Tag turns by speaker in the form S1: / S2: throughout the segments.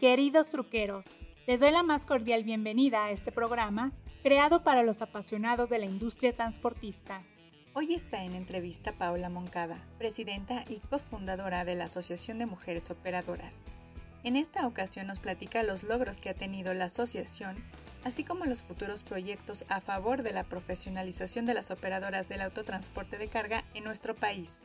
S1: Queridos truqueros, les doy la más cordial bienvenida a este programa creado para los apasionados de la industria transportista.
S2: Hoy está en entrevista Paola Moncada, presidenta y cofundadora de la Asociación de Mujeres Operadoras. En esta ocasión nos platica los logros que ha tenido la asociación, así como los futuros proyectos a favor de la profesionalización de las operadoras del autotransporte de carga en nuestro país.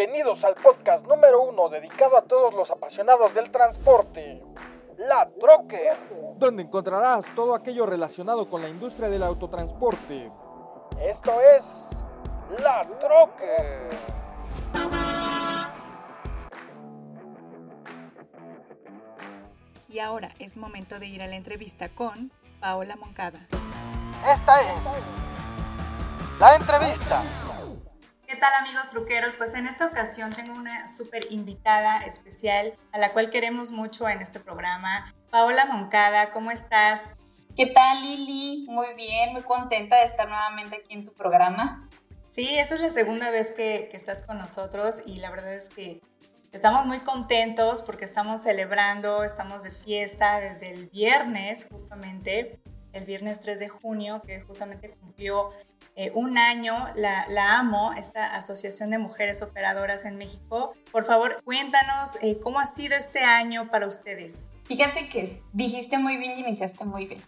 S3: Bienvenidos al podcast número uno dedicado a todos los apasionados del transporte. La Troque, donde encontrarás todo aquello relacionado con la industria del autotransporte. Esto es La Troque.
S2: Y ahora es momento de ir a la entrevista con Paola Moncada.
S3: Esta es la entrevista.
S1: ¿Qué tal amigos truqueros? Pues en esta ocasión tengo una súper invitada especial a la cual queremos mucho en este programa. Paola Moncada, ¿cómo estás?
S4: ¿Qué tal Lili? Muy bien, muy contenta de estar nuevamente aquí en tu programa.
S1: Sí, esta es la segunda vez que, que estás con nosotros y la verdad es que estamos muy contentos porque estamos celebrando, estamos de fiesta desde el viernes justamente, el viernes 3 de junio, que justamente cumplió eh, un año, la, la, AMO, esta Asociación de Mujeres Operadoras en México. Por favor, cuéntanos eh, cómo ha sido este año para ustedes.
S4: Fíjate que dijiste muy bien y iniciaste muy bien.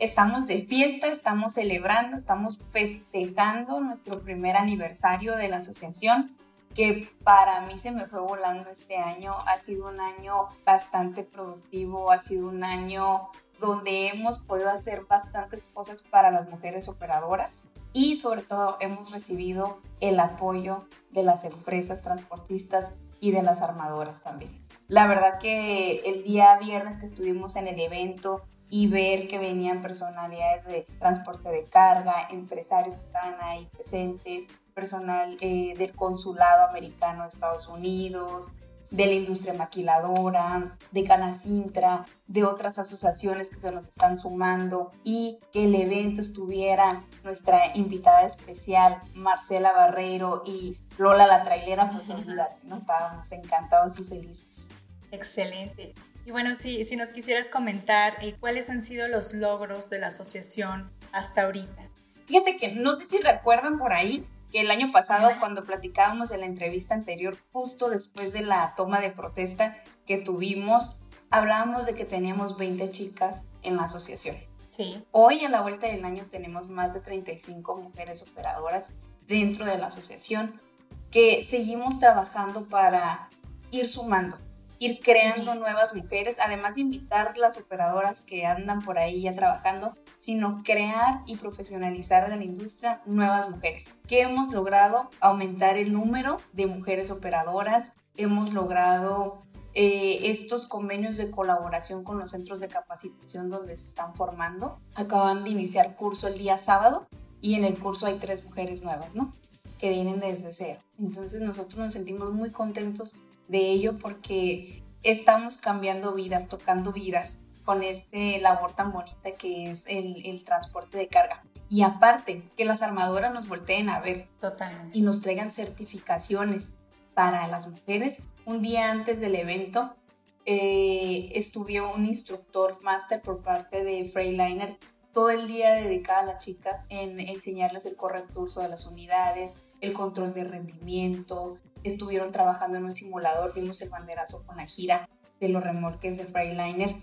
S4: Estamos de fiesta, estamos celebrando, estamos festejando nuestro primer aniversario de la asociación, que para mí se me fue volando este año. Ha sido un año bastante productivo, ha sido un año donde hemos podido hacer bastantes cosas para las mujeres operadoras y sobre todo hemos recibido el apoyo de las empresas transportistas y de las armadoras también. La verdad que el día viernes que estuvimos en el evento y ver que venían personalidades de transporte de carga, empresarios que estaban ahí presentes, personal eh, del consulado americano de Estados Unidos, de la industria maquiladora, de Canacintra, de otras asociaciones que se nos están sumando y que el evento estuviera nuestra invitada especial, Marcela Barrero y Lola la trailera, pues olvídate, ¿no? estábamos encantados y felices.
S1: Excelente. Y bueno, si, si nos quisieras comentar eh, cuáles han sido los logros de la asociación hasta ahorita.
S4: Fíjate que no sé si recuerdan por ahí, que el año pasado cuando platicábamos en la entrevista anterior, justo después de la toma de protesta que tuvimos, hablábamos de que teníamos 20 chicas en la asociación.
S1: Sí.
S4: Hoy en la vuelta del año tenemos más de 35 mujeres operadoras dentro de la asociación que seguimos trabajando para ir sumando ir creando nuevas mujeres, además de invitar las operadoras que andan por ahí ya trabajando, sino crear y profesionalizar de la industria nuevas mujeres. ¿Qué hemos logrado? Aumentar el número de mujeres operadoras, hemos logrado eh, estos convenios de colaboración con los centros de capacitación donde se están formando. Acaban de iniciar curso el día sábado y en el curso hay tres mujeres nuevas, ¿no? Que vienen desde cero. Entonces nosotros nos sentimos muy contentos de ello porque estamos cambiando vidas, tocando vidas con este labor tan bonita que es el, transporte de carga. Y aparte, que las armadoras nos volteen a ver.
S1: Totalmente.
S4: Y nos traigan certificaciones para las mujeres. Un día antes del evento eh, estuvo un instructor máster por parte de Freiliner todo el día dedicado a las chicas en enseñarles el correcto uso de las unidades, el control de rendimiento, estuvieron trabajando en un simulador, dimos el banderazo con la gira de los remolques de Freiliner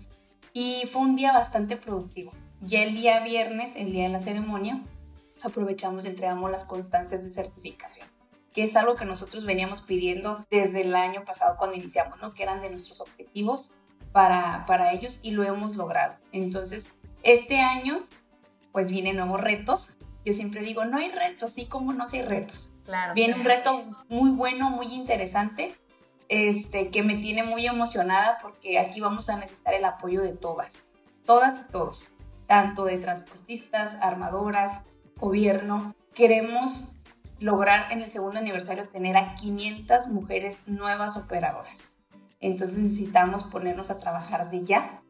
S4: y fue un día bastante productivo. Ya el día viernes, el día de la ceremonia, aprovechamos y entregamos las constancias de certificación, que es algo que nosotros veníamos pidiendo desde el año pasado cuando iniciamos, que eran de nuestros objetivos para, para ellos y lo hemos logrado. Entonces, este año, pues vienen nuevos retos, yo siempre digo, no hay retos, sí como no hay retos.
S1: Claro.
S4: Viene un reto muy bueno, muy interesante, este, que me tiene muy emocionada porque aquí vamos a necesitar el apoyo de todas, todas y todos, tanto de transportistas, armadoras, gobierno. Queremos lograr en el segundo aniversario tener a 500 mujeres nuevas operadoras. Entonces necesitamos ponernos a trabajar de ya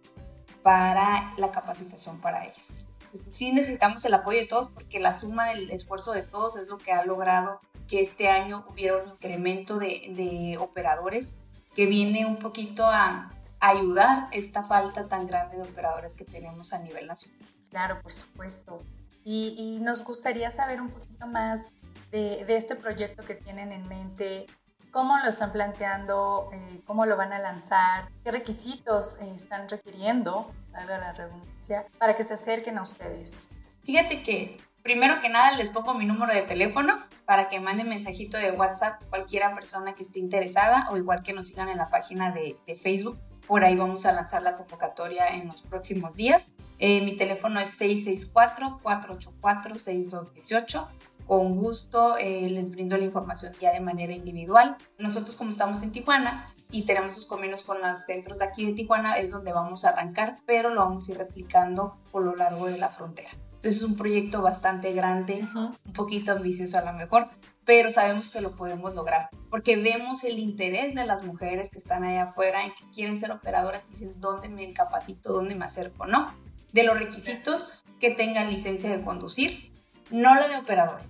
S4: para la capacitación para ellas. Pues sí necesitamos el apoyo de todos porque la suma del esfuerzo de todos es lo que ha logrado que este año hubiera un incremento de, operadores que viene un poquito a, ayudar esta falta tan grande de operadores que tenemos a nivel nacional.
S2: Claro, por supuesto. Y, nos gustaría saber un poquito más de, este proyecto que tienen en mente, cómo lo están planteando, eh, cómo lo van a lanzar, qué requisitos eh, están requiriendo, valga la redundancia, para que se acerquen a ustedes.
S4: Fíjate que primero que nada les pongo mi número de teléfono para que manden mensajito de WhatsApp cualquiera persona que esté interesada o igual que nos sigan en la página de, Facebook. Por ahí vamos a lanzar la convocatoria en los próximos días. Eh, mi teléfono es 664-484-6218 con gusto eh, les brindo la información ya de manera individual. Nosotros como estamos en Tijuana y tenemos sus convenios con los centros de aquí de Tijuana es donde vamos a arrancar, pero lo vamos a ir replicando por lo largo de la frontera. Entonces es un proyecto bastante grande, un poquito ambicioso a lo mejor, pero sabemos que lo podemos lograr porque vemos el interés de las mujeres que están allá afuera en que quieren ser operadoras y dicen dónde me capacito, dónde me acerco, ¿no? De los requisitos que tengan licencia de conducir, no la de operador,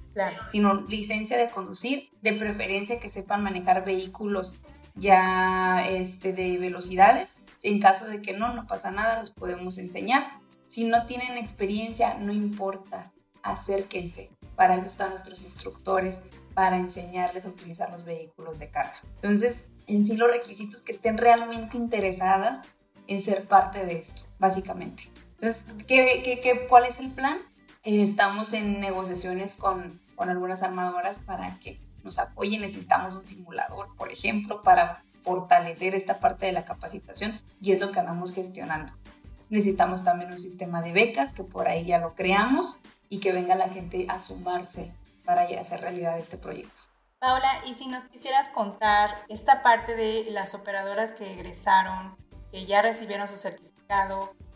S4: sino licencia de conducir, de preferencia que sepan manejar vehículos ya este, de velocidades. En caso de que no, no pasa nada, los podemos enseñar. Si no tienen experiencia, no importa, acérquense. Para eso están nuestros instructores, para enseñarles a utilizar los vehículos de carga. Entonces, en sí los requisitos que estén realmente interesadas en ser parte de esto, básicamente. Entonces, ¿qué, qué, qué, cuál es el plan? Eh, estamos en negociaciones con, con algunas armadoras para que nos apoyen. Necesitamos un simulador, por ejemplo, para fortalecer esta parte de la capacitación y es lo que andamos gestionando. Necesitamos también un sistema de becas que por ahí ya lo creamos y que venga la gente a sumarse para hacer realidad este proyecto.
S2: Paula, y si nos quisieras contar esta parte de las operadoras que egresaron, que ya recibieron su certificado,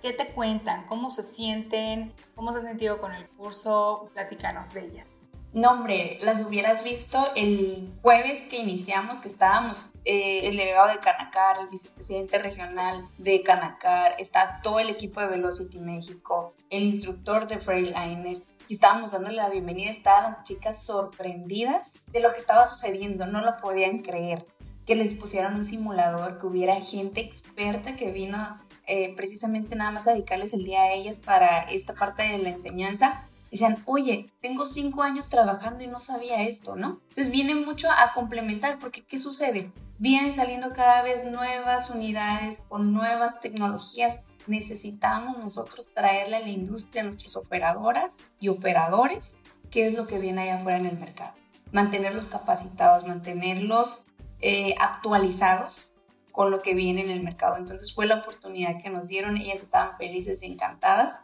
S2: ¿qué te cuentan? ¿Cómo se sienten? ¿Cómo se han sentido con el curso? Platícanos de ellas.
S4: No, hombre, las hubieras visto el jueves que iniciamos, que estábamos eh, el delegado de Canacar, el vicepresidente regional de Canacar, está todo el equipo de Velocity México, el instructor de Freiliner, y estábamos dándole la bienvenida, estaban las chicas sorprendidas de lo que estaba sucediendo, no lo podían creer que les pusieran un simulador, que hubiera gente experta que vino eh, precisamente nada más a dedicarles el día a ellas para esta parte de la enseñanza. Decían, oye, tengo cinco años trabajando y no sabía esto, ¿no? Entonces viene mucho a complementar, porque ¿qué sucede? Vienen saliendo cada vez nuevas unidades con nuevas tecnologías. Necesitamos nosotros traerle a la industria a nuestras operadoras y operadores qué es lo que viene allá afuera en el mercado. Mantenerlos capacitados, mantenerlos eh, actualizados con lo que viene en el mercado. Entonces fue la oportunidad que nos dieron, ellas estaban felices y encantadas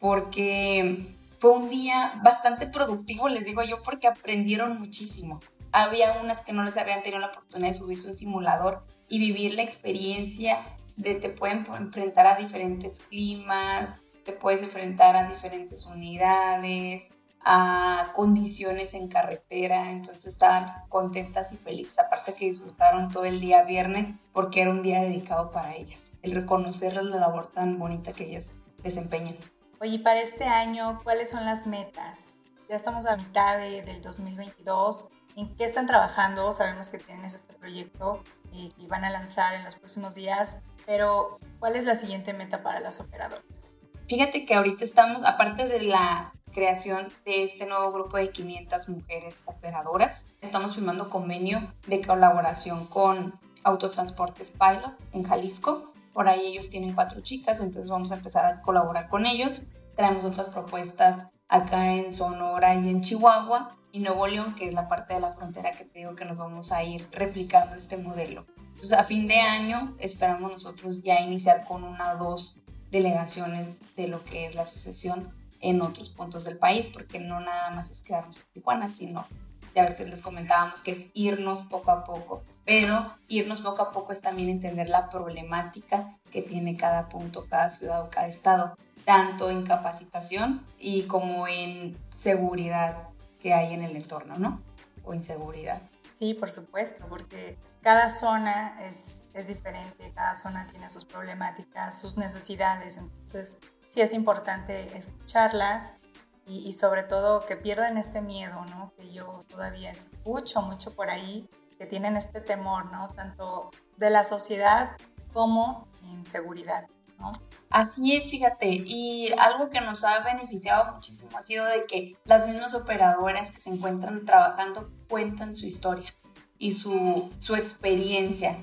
S4: porque fue un día bastante productivo, les digo yo, porque aprendieron muchísimo. Había unas que no les habían tenido la oportunidad de subirse un simulador y vivir la experiencia de te pueden enfrentar a diferentes climas, te puedes enfrentar a diferentes unidades, a condiciones en carretera, entonces estaban contentas y felices, aparte que disfrutaron todo el día viernes porque era un día dedicado para ellas, el reconocerles la labor tan bonita que ellas desempeñan.
S2: Oye, para este año, ¿cuáles son las metas? Ya estamos a mitad de, del 2022. ¿En qué están trabajando? Sabemos que tienen este proyecto y que van a lanzar en los próximos días, pero ¿cuál es la siguiente meta para las operadoras?
S4: Fíjate que ahorita estamos, aparte de la creación de este nuevo grupo de 500 mujeres operadoras. Estamos firmando convenio de colaboración con Autotransportes Pilot en Jalisco. Por ahí ellos tienen cuatro chicas, entonces vamos a empezar a colaborar con ellos. Traemos otras propuestas acá en Sonora y en Chihuahua y Nuevo León, que es la parte de la frontera que te digo que nos vamos a ir replicando este modelo. Entonces a fin de año esperamos nosotros ya iniciar con una o dos delegaciones de lo que es la asociación en otros puntos del país, porque no nada más es quedarnos en Tijuana, sino Ya ves que les comentábamos que es irnos poco a poco, pero irnos poco a poco es también entender la problemática que tiene cada punto, cada ciudad o cada estado, tanto en capacitación y como en seguridad que hay en el entorno, ¿no? O inseguridad.
S1: Sí, por supuesto, porque cada zona es, es diferente, cada zona tiene sus problemáticas, sus necesidades, entonces sí es importante escucharlas y, sobre todo que pierdan este miedo, ¿no? Que yo todavía escucho mucho por ahí, que tienen este temor, ¿no? Tanto de la sociedad como en seguridad, ¿no?
S4: Así es, fíjate, y algo que nos ha beneficiado muchísimo ha sido de que las mismas operadoras que se encuentran trabajando cuentan su historia y su, su experiencia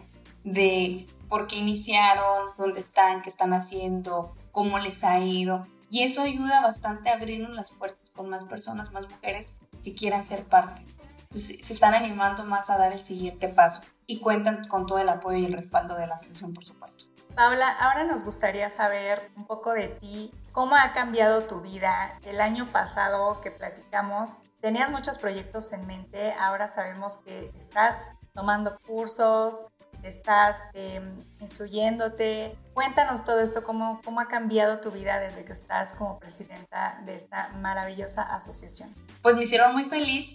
S4: de por qué iniciaron, dónde están, qué están haciendo, cómo les ha ido. Y eso ayuda bastante a abrirnos las puertas con más personas, más mujeres que quieran ser parte. Entonces se están animando más a dar el siguiente paso y cuentan con todo el apoyo y el respaldo de la asociación, por supuesto.
S1: Paula, ahora nos gustaría saber un poco de ti, cómo ha cambiado tu vida. El año pasado que platicamos, tenías muchos proyectos en mente, ahora sabemos que estás tomando cursos, estás eh, instruyéndote. Cuéntanos todo esto, cómo, cómo ha cambiado tu vida desde que estás como presidenta de esta maravillosa asociación.
S4: Pues me hicieron muy feliz.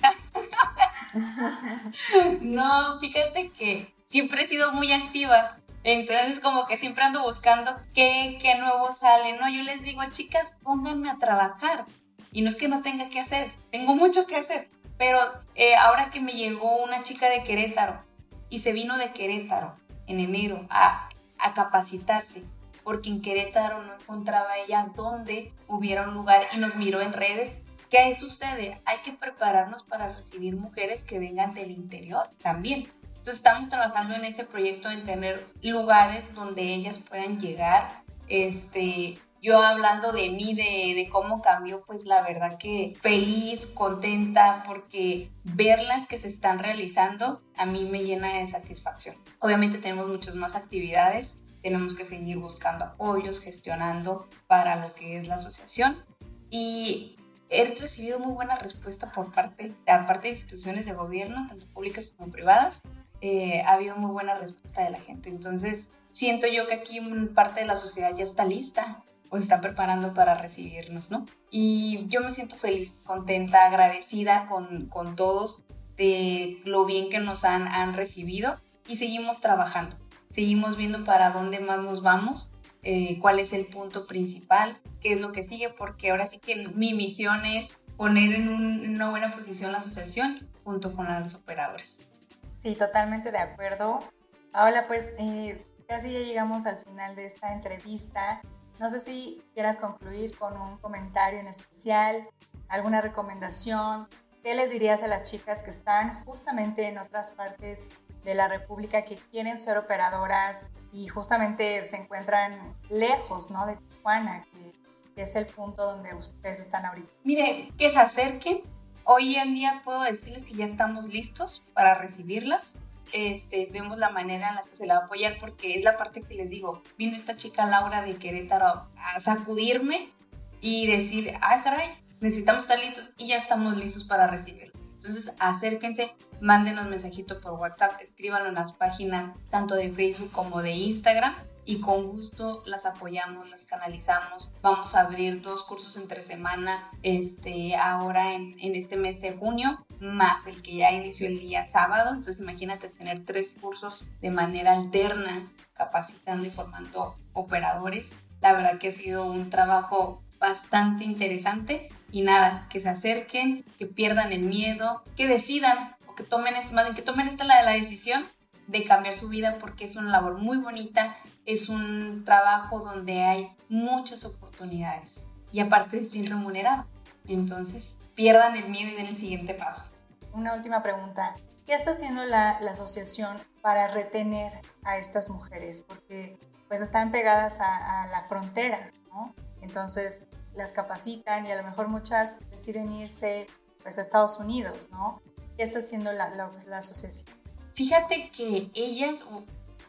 S4: no, fíjate que siempre he sido muy activa. Entonces como que siempre ando buscando qué, qué nuevo sale, ¿no? Yo les digo, chicas, pónganme a trabajar. Y no es que no tenga que hacer, tengo mucho que hacer. Pero eh, ahora que me llegó una chica de Querétaro y se vino de Querétaro en enero a, a capacitarse, porque en Querétaro no encontraba ella dónde hubiera un lugar y nos miró en redes. ¿Qué sucede? Hay que prepararnos para recibir mujeres que vengan del interior también. Entonces estamos trabajando en ese proyecto en tener lugares donde ellas puedan llegar. Este, yo hablando de mí, de, cómo cambió, pues la verdad que feliz, contenta, porque verlas que se están realizando a mí me llena de satisfacción. Obviamente tenemos muchas más actividades, tenemos que seguir buscando apoyos, gestionando para lo que es la asociación y he recibido muy buena respuesta por parte, aparte de instituciones de gobierno, tanto públicas como privadas, eh, ha habido muy buena respuesta de la gente. Entonces, siento yo que aquí parte de la sociedad ya está lista o está preparando para recibirnos, ¿no? Y yo me siento feliz, contenta, agradecida con, con todos de lo bien que nos han, han recibido y seguimos trabajando, seguimos viendo para dónde más nos vamos, eh, cuál es el punto principal, qué es lo que sigue, porque ahora sí que mi misión es poner en, en una buena posición la asociación junto con los operadores.
S1: Sí, totalmente de acuerdo. Ahora pues eh, casi ya llegamos al final de esta entrevista. No sé si quieras concluir con un comentario en especial, alguna recomendación. ¿Qué les dirías a las chicas que están justamente en otras partes de la República que quieren ser operadoras y justamente se encuentran lejos ¿no? de Tijuana, que, que es el punto donde ustedes están ahorita?
S4: Mire, que se acerquen, Hoy en día puedo decirles que ya estamos listos para recibirlas. Este, vemos la manera en la que se la va a apoyar porque es la parte que les digo, vino esta chica Laura de Querétaro a sacudirme y decir, ay caray, necesitamos estar listos y ya estamos listos para recibirlas. Entonces acérquense, mándenos mensajito por WhatsApp, escríbanlo en las páginas tanto de Facebook como de Instagram y con gusto las apoyamos, las canalizamos. Vamos a abrir dos cursos entre semana este, ahora en, en este mes de junio, más el que ya inició el día sábado. Entonces imagínate tener tres cursos de manera alterna, capacitando y formando operadores. La verdad que ha sido un trabajo bastante interesante y nada, que se acerquen, que pierdan el miedo, que decidan o que tomen, más que tomen esta la la decisión de cambiar su vida porque es una labor muy bonita, es un trabajo donde hay muchas oportunidades y aparte es bien remunerado. Entonces, pierdan el miedo y den el siguiente paso.
S1: Una última pregunta. ¿Qué está haciendo la, asociación para retener a estas mujeres? Porque pues están pegadas a, la frontera, ¿no? Entonces las capacitan y a lo mejor muchas deciden irse pues a Estados Unidos, ¿no? ¿Qué está haciendo la, la, la asociación?
S4: Fíjate que ellas,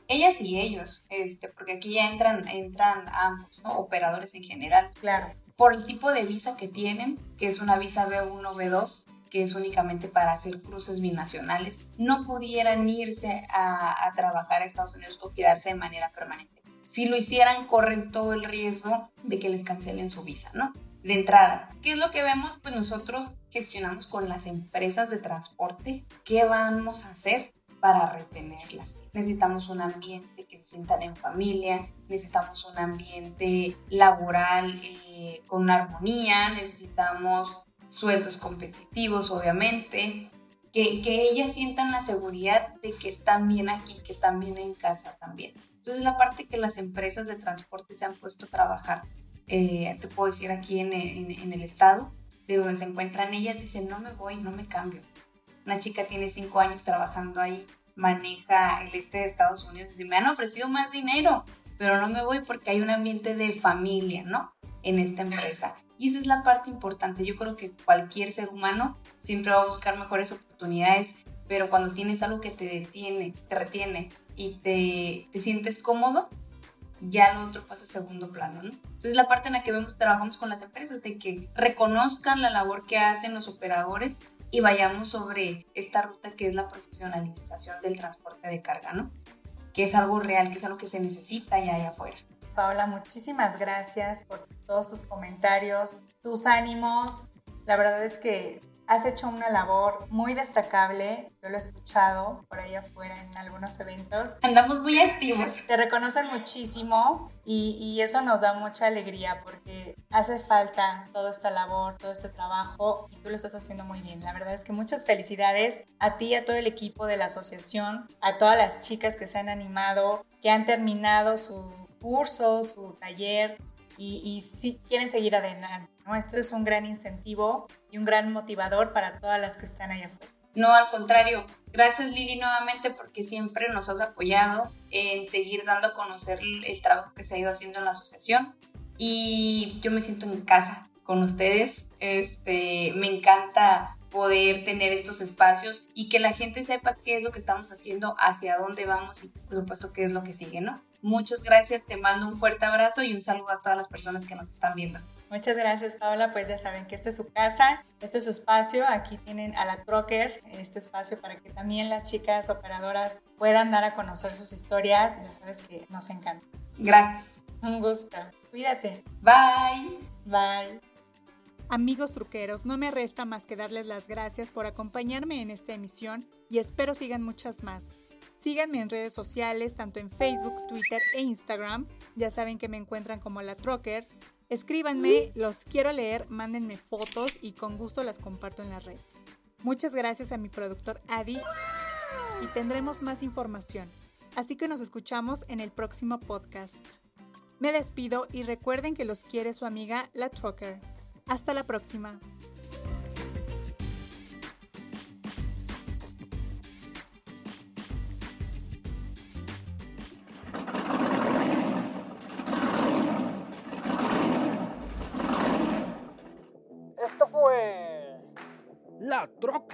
S4: ellas y ellos, este, porque aquí ya entran, entran ambos, ¿no? Operadores en general.
S1: Claro.
S4: Por el tipo de visa que tienen, que es una visa B1, B2, que es únicamente para hacer cruces binacionales, no pudieran irse a, a trabajar a Estados Unidos o quedarse de manera permanente. Si lo hicieran, corren todo el riesgo de que les cancelen su visa, ¿no? De entrada, ¿qué es lo que vemos? Pues nosotros gestionamos con las empresas de transporte qué vamos a hacer para retenerlas. Necesitamos un ambiente que se sientan en familia, necesitamos un ambiente laboral eh, con armonía, necesitamos sueldos competitivos, obviamente, que, que ellas sientan la seguridad de que están bien aquí, que están bien en casa también. Entonces, la parte que las empresas de transporte se han puesto a trabajar, eh, te puedo decir aquí en, en, el estado, de donde se encuentran ellas, dicen, no me voy, no me cambio. Una chica tiene cinco años trabajando ahí, maneja el este de Estados Unidos y me han ofrecido más dinero, pero no me voy porque hay un ambiente de familia, ¿no? En esta empresa. Y esa es la parte importante. Yo creo que cualquier ser humano siempre va a buscar mejores oportunidades, pero cuando tienes algo que te detiene, te retiene y te, te sientes cómodo, ya lo otro pasa a segundo plano, ¿no? Entonces la parte en la que vemos, trabajamos con las empresas, de que reconozcan la labor que hacen los operadores y vayamos sobre esta ruta que es la profesionalización del transporte de carga, ¿no? Que es algo real, que es algo que se necesita ya allá afuera.
S1: Paola, muchísimas gracias por todos tus comentarios, tus ánimos. La verdad es que Has hecho una labor muy destacable, yo lo he escuchado por ahí afuera en algunos eventos.
S4: Andamos muy activos.
S1: Te reconocen muchísimo y, y, eso nos da mucha alegría porque hace falta toda esta labor, todo este trabajo y tú lo estás haciendo muy bien. La verdad es que muchas felicidades a ti, a todo el equipo de la asociación, a todas las chicas que se han animado, que han terminado su curso, su taller y, y si quieren seguir adelante. ¿No? Esto es un gran incentivo y un gran motivador para todas las que están allá afuera.
S4: No, al contrario. Gracias Lili nuevamente porque siempre nos has apoyado en seguir dando a conocer el trabajo que se ha ido haciendo en la asociación. Y yo me siento en casa con ustedes. Este, me encanta poder tener estos espacios y que la gente sepa qué es lo que estamos haciendo, hacia dónde vamos y por supuesto qué es lo que sigue, ¿no? Muchas gracias, te mando un fuerte abrazo y un saludo a todas las personas que nos están viendo.
S1: Muchas gracias, Paola. Pues ya saben que este es su casa, este es su espacio. Aquí tienen a la Trocker, este espacio para que también las chicas operadoras puedan dar a conocer sus historias. Ya sabes que nos encanta.
S4: Gracias.
S1: Un gusto. Cuídate.
S4: Bye.
S1: Bye.
S5: Amigos truqueros, no me resta más que darles las gracias por acompañarme en esta emisión y espero sigan muchas más. Síganme en redes sociales, tanto en Facebook, Twitter e Instagram. Ya saben que me encuentran como la Trocker. Escríbanme, los quiero leer, mándenme fotos y con gusto las comparto en la red. Muchas gracias a mi productor Adi y tendremos más información. Así que nos escuchamos en el próximo podcast. Me despido y recuerden que los quiere su amiga La Trucker. Hasta la próxima.